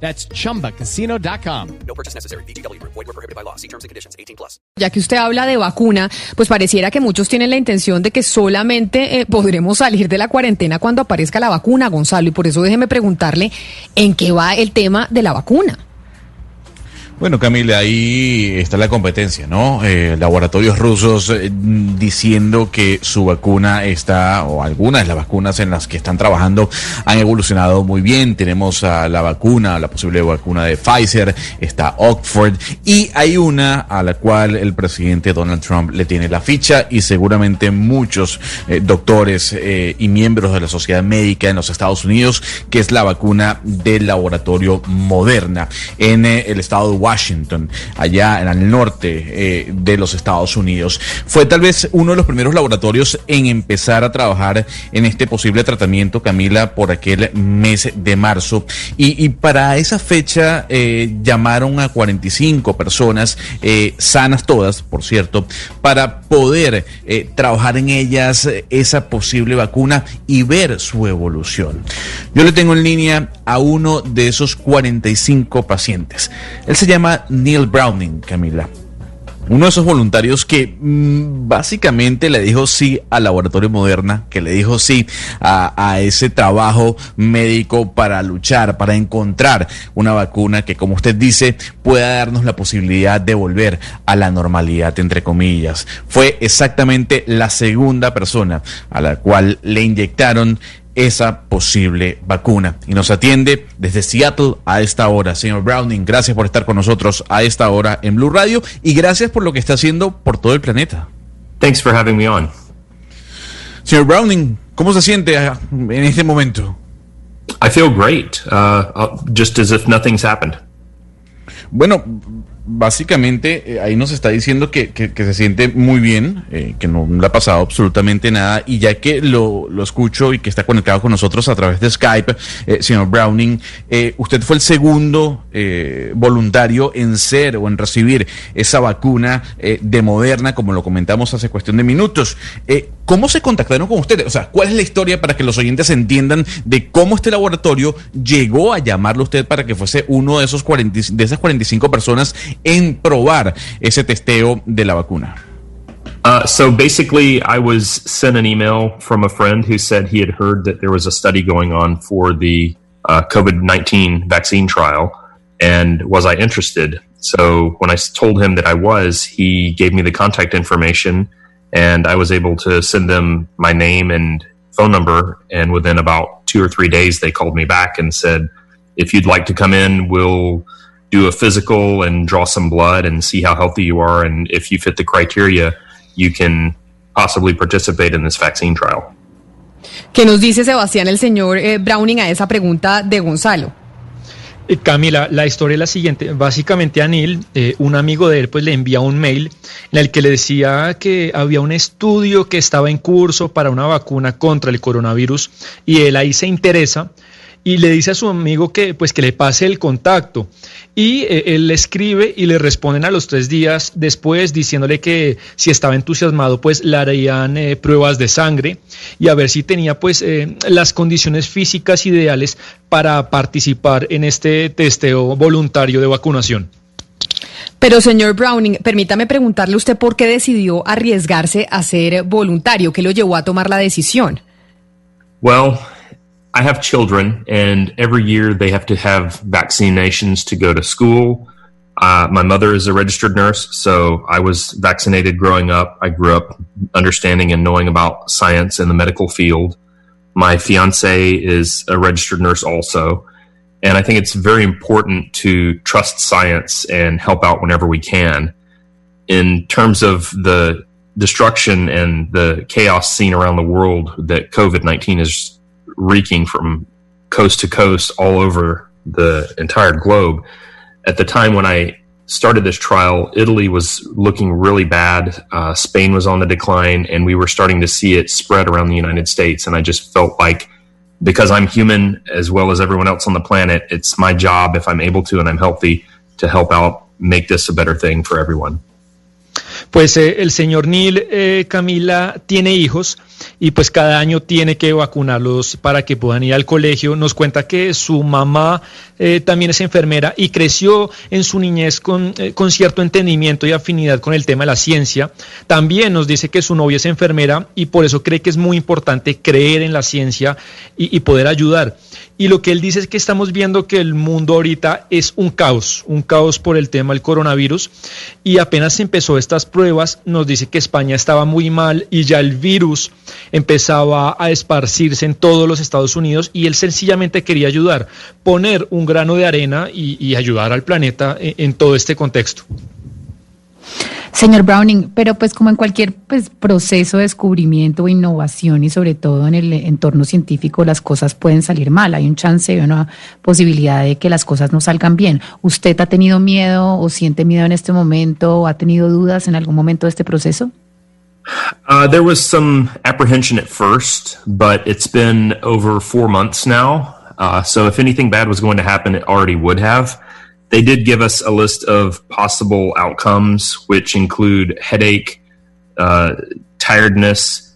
That's chumbacasino.com. No purchase necessary. Void were prohibited by law. See terms and conditions. 18 plus. Ya que usted habla de vacuna, pues pareciera que muchos tienen la intención de que solamente eh, podremos salir de la cuarentena cuando aparezca la vacuna, Gonzalo, y por eso déjeme preguntarle en qué va el tema de la vacuna. Bueno, Camila, ahí está la competencia, ¿no? Eh, laboratorios rusos eh, diciendo que su vacuna está, o algunas de las vacunas en las que están trabajando han evolucionado muy bien. Tenemos a la vacuna, la posible vacuna de Pfizer, está Oxford, y hay una a la cual el presidente Donald Trump le tiene la ficha y seguramente muchos eh, doctores y miembros de la sociedad médica en los Estados Unidos, que es la vacuna del laboratorio Moderna en el estado de allá en el norte eh, de los Estados Unidos. Fue tal vez uno de los primeros laboratorios en empezar a trabajar en este posible tratamiento, Camila, por aquel mes de marzo. Y, para esa fecha eh, llamaron a 45 personas, eh, sanas todas, por cierto, para poder eh, trabajar en ellas esa posible vacuna y ver su evolución. Yo le tengo en línea a uno de esos 45 pacientes. Él se llama Neil Browning, Camila. Uno de esos voluntarios que mm, básicamente le dijo sí al laboratorio Moderna, que le dijo sí a, a, ese trabajo médico para luchar, para encontrar una vacuna que, como usted dice, pueda darnos la posibilidad de volver a la normalidad, entre comillas. Fue exactamente la segunda persona a la cual le inyectaron esa posible vacuna. Y nos atiende desde Seattle a esta hora. Señor Browning, gracias por estar con nosotros a esta hora en Blue Radio y gracias por lo que está haciendo por todo el planeta. Thanks for having me on. Señor Browning, ¿cómo se siente en este momento? I feel great, uh, just as if nothing's happened. Bueno, básicamente eh, ahí nos está diciendo que, que, que se siente muy bien, eh, que no le ha pasado absolutamente nada y ya que lo, lo, escucho y que está conectado con nosotros a través de Skype, eh, señor Browning, eh, usted fue el segundo voluntario en ser o en recibir esa vacuna de Moderna, como lo comentamos hace cuestión de minutos. ¿Cómo se contactaron con ustedes? O sea, ¿cuál es la historia para que los oyentes entiendan de cómo este laboratorio llegó a llamarlo usted para que fuese uno de esos 40, de esas 45 personas en probar ese testeo de la vacuna? Uh, so basically, I was sent an email from a friend who said he had heard that there was a study going on for the uh, COVID 19 vaccine trial, and was I interested? So when I told him that I was, he gave me the contact information, and I was able to send them my name and phone number. And within about two or three days, they called me back and said, if you'd like to come in, we'll do a physical and draw some blood and see how healthy you are. And if you fit the criteria, you can possibly participate in this vaccine trial. ¿Qué nos dice Sebastián el señor eh, Browning a esa pregunta de Gonzalo? Eh, Camila, la historia es la siguiente. Básicamente a Neil, eh, un amigo de él, pues le envía un mail en el que le decía que había un estudio que estaba en curso para una vacuna contra el coronavirus y él ahí se interesa y le dice a su amigo que pues que le pase el contacto y eh, él le escribe y le responden a los tres días después diciéndole que si estaba entusiasmado pues le harían eh, pruebas de sangre y a ver si tenía pues eh, las condiciones físicas ideales para participar en este testeo voluntario de vacunación. Pero señor Browning, permítame preguntarle usted por qué decidió arriesgarse a ser voluntario, qué lo llevó a tomar la decisión. Well, I have children, and every year they have to have vaccinations to go to school. Uh, my mother is a registered nurse, so I was vaccinated growing up. I grew up understanding and knowing about science in the medical field. My fiance is a registered nurse also. And I think it's very important to trust science and help out whenever we can. In terms of the destruction and the chaos seen around the world that COVID 19 is wreaking from coast to coast all over the entire globe. At the time when I started this trial, Italy was looking really bad. Uh, Spain was on the decline, and we were starting to see it spread around the United States. And I just felt like because I'm human as well as everyone else on the planet, it's my job, if I'm able to and I'm healthy, to help out make this a better thing for everyone. Pues eh, el señor Neil eh, Camila tiene hijos y pues cada año tiene que vacunarlos para que puedan ir al colegio. Nos cuenta que su mamá eh, también es enfermera y creció en su niñez con, eh, con, cierto entendimiento y afinidad con el tema de la ciencia. También nos dice que su novia es enfermera y por eso cree que es muy importante creer en la ciencia y, y poder ayudar. Y lo que él dice es que estamos viendo que el mundo ahorita es un caos, un caos por el tema del coronavirus. Y apenas empezó estas pruebas, nos dice que España estaba muy mal y ya el virus empezaba a esparcirse en todos los Estados Unidos y él sencillamente quería ayudar, poner un grano de arena y, ayudar al planeta en todo este contexto. Señor Browning, pero pues como en cualquier pues, proceso de descubrimiento innovación y sobre todo en el entorno científico las cosas pueden salir mal, hay un chance y una posibilidad de que las cosas no salgan bien. ¿Usted ha tenido miedo o siente miedo en este momento o ha tenido dudas en algún momento de este proceso? Uh, there was some apprehension at first, but it's been over four months now. Uh, so if anything bad was going to happen, it already would have. They did give us a list of possible outcomes, which include headache, uh, tiredness,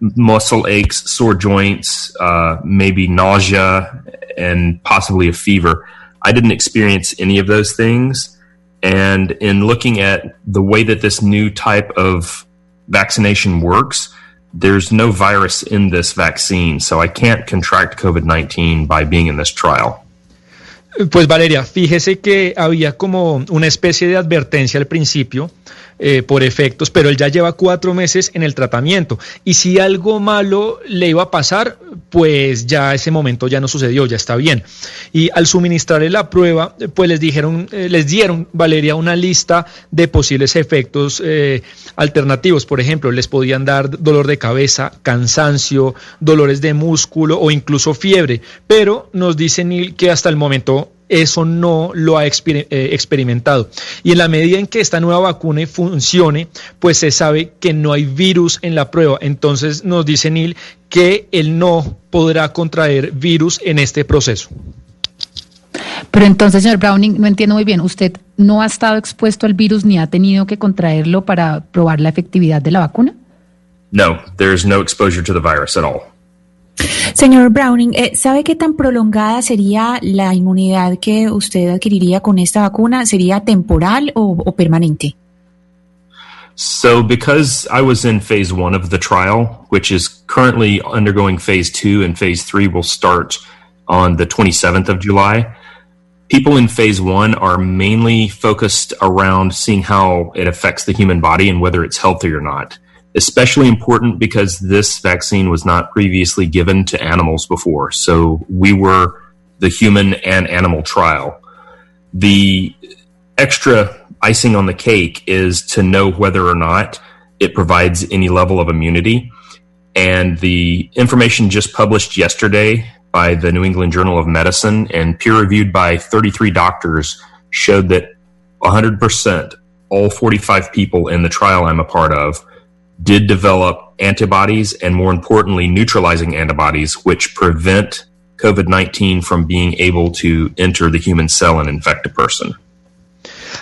muscle aches, sore joints, uh, maybe nausea, and possibly a fever. I didn't experience any of those things. And in looking at the way that this new type of vaccination works, there's no virus in this vaccine. So I can't contract COVID 19 by being in this trial. Pues Valeria, fíjese que había como una especie de advertencia al principio eh, por efectos, pero él ya lleva cuatro meses en el tratamiento y si algo malo le iba a pasar, pues ya ese momento ya no sucedió, ya está bien. Y al suministrarle la prueba, pues les dijeron, eh, les dieron, Valeria, una lista de posibles efectos eh, alternativos. Por ejemplo, les podían dar dolor de cabeza, cansancio, dolores de músculo o incluso fiebre. Pero nos dice Neil que hasta el momento eso no lo ha exper eh, experimentado. Y en la medida en que esta nueva vacuna funcione, pues se sabe que no hay virus en la prueba. Entonces nos dice Neil que él no podrá contraer virus en este proceso. Pero entonces, señor Browning, no entiendo muy bien, ¿usted no ha estado expuesto al virus ni ha tenido que contraerlo para probar la efectividad de la vacuna? No, there's no exposure to the virus at all. Señor Browning, eh, ¿sabe qué tan prolongada sería la inmunidad que usted adquiriría con esta vacuna? ¿Sería temporal o, o permanente? So, because I was in phase one of the trial, which is currently undergoing phase two, and phase three will start on the 27th of July, people in phase one are mainly focused around seeing how it affects the human body and whether it's healthy or not. Especially important because this vaccine was not previously given to animals before. So we were the human and animal trial. The extra icing on the cake is to know whether or not it provides any level of immunity. And the information just published yesterday by the New England Journal of Medicine and peer reviewed by 33 doctors showed that 100%, all 45 people in the trial I'm a part of, did develop antibodies and, more importantly, neutralizing antibodies, which prevent COVID 19 from being able to enter the human cell and infect a person.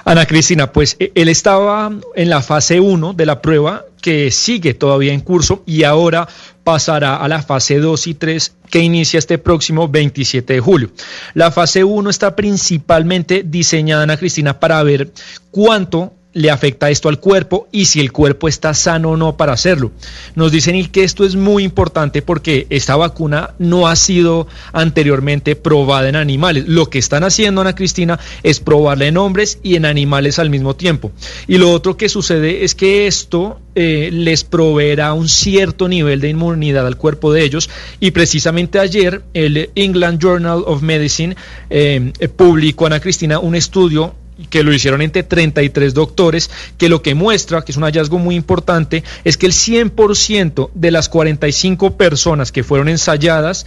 Ana Cristina, pues él estaba en la fase 1 de la prueba que sigue todavía en curso y ahora pasará a la fase 2 y 3 que inicia este próximo 27 de julio. La fase 1 está principalmente diseñada, Ana Cristina, para ver cuánto le afecta esto al cuerpo y si el cuerpo está sano o no para hacerlo. Nos dicen que esto es muy importante porque esta vacuna no ha sido anteriormente probada en animales. Lo que están haciendo, Ana Cristina, es probarla en hombres y en animales al mismo tiempo. Y lo otro que sucede es que esto eh, les proveerá un cierto nivel de inmunidad al cuerpo de ellos y precisamente ayer el England Journal of Medicine eh, publicó, Ana Cristina, un estudio que lo hicieron entre 33 doctores, que lo que muestra, que es un hallazgo muy importante, es que el 100% de las 45 personas que fueron ensayadas,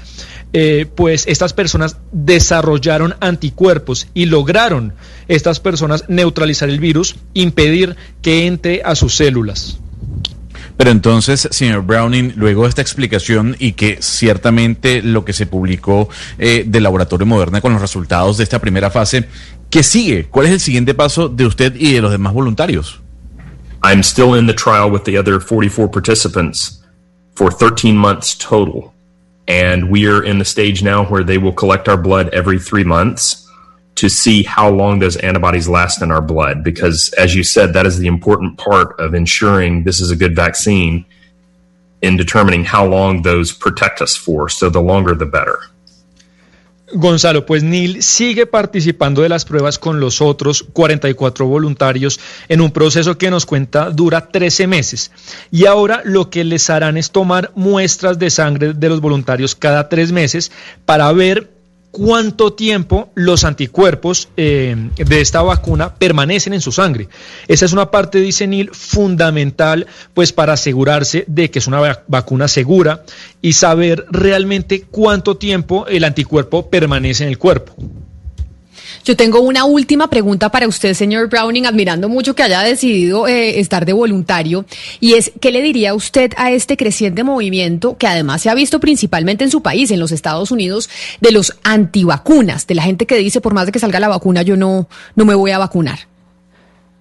eh, pues estas personas desarrollaron anticuerpos y lograron estas personas neutralizar el virus, impedir que entre a sus células. Pero entonces, señor Browning, luego de esta explicación y que ciertamente lo que se publicó eh, del laboratorio Moderna con los resultados de esta primera fase, ¿qué sigue? ¿Cuál es el siguiente paso de usted y de los demás voluntarios? I'm still in the trial with the other 44 participants for 13 months total. And we are in the stage now where they will collect our blood every three months to see how long those antibodies last in our blood. Because, as you said, that is the important part of ensuring this is a good vaccine in determining how long those protect us for. So, the longer, the better. Gonzalo, pues Neil sigue participando de las pruebas con los otros 44 voluntarios en un proceso que nos cuenta dura 13 meses. Y ahora lo que les harán es tomar muestras de sangre de los voluntarios cada tres meses para ver cuánto tiempo los anticuerpos eh, de esta vacuna permanecen en su sangre. Esa es una parte, dice Neil, fundamental pues para asegurarse de que es una vacuna segura y saber realmente cuánto tiempo el anticuerpo permanece en el cuerpo. Yo tengo una última pregunta para usted, señor Browning, admirando mucho que haya decidido eh, estar de voluntario, y es, ¿qué le diría usted a este creciente movimiento que además se ha visto principalmente en su país, en los Estados Unidos, de los antivacunas, de la gente que dice, por más de que salga la vacuna, yo no, no me voy a vacunar?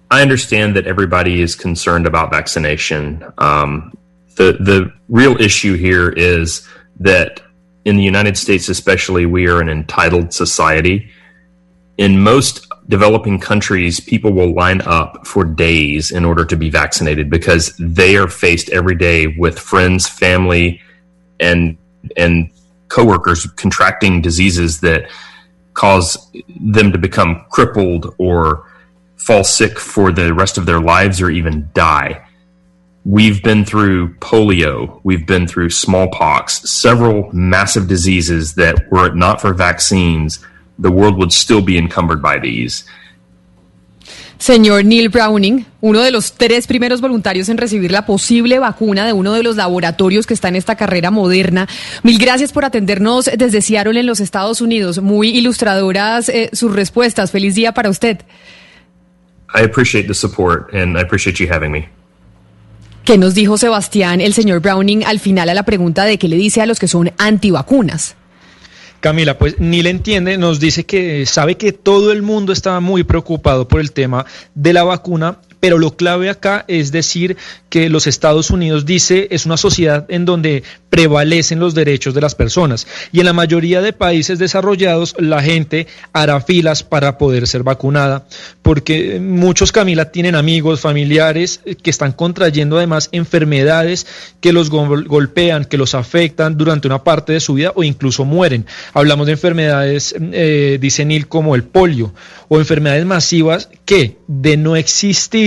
I understand that everybody is concerned about vaccination. Um, the the real issue here is that in the United States, especially, we are an entitled society. In most developing countries, people will line up for days in order to be vaccinated because they are faced every day with friends, family, and and coworkers contracting diseases that cause them to become crippled or fall sick for the rest of their lives or even die. We've been through polio, we've been through smallpox, several massive diseases that were it not for vaccines the world would still be encumbered by these. Señor Neil Browning, uno de los tres primeros voluntarios en recibir la posible vacuna de uno de los laboratorios que está en esta carrera moderna. Mil gracias por atendernos desde Seattle en los Estados Unidos. Muy ilustradoras eh, sus respuestas. Feliz día para usted. I appreciate the support and I appreciate you having me. ¿Qué nos dijo Sebastián, el señor Browning, al final a la pregunta de qué le dice a los que son antivacunas? Camila, pues ni le entiende, nos dice que sabe que todo el mundo estaba muy preocupado por el tema de la vacuna, pero lo clave acá es decir que los Estados Unidos dice es una sociedad en donde prevalecen los derechos de las personas y en la mayoría de países desarrollados la gente hará filas para poder ser vacunada porque muchos Camila tienen amigos, familiares que están contrayendo además enfermedades que los golpean, que los afectan durante una parte de su vida o incluso mueren. Hablamos de enfermedades, eh, dice Neil, como el polio o enfermedades masivas que de no existir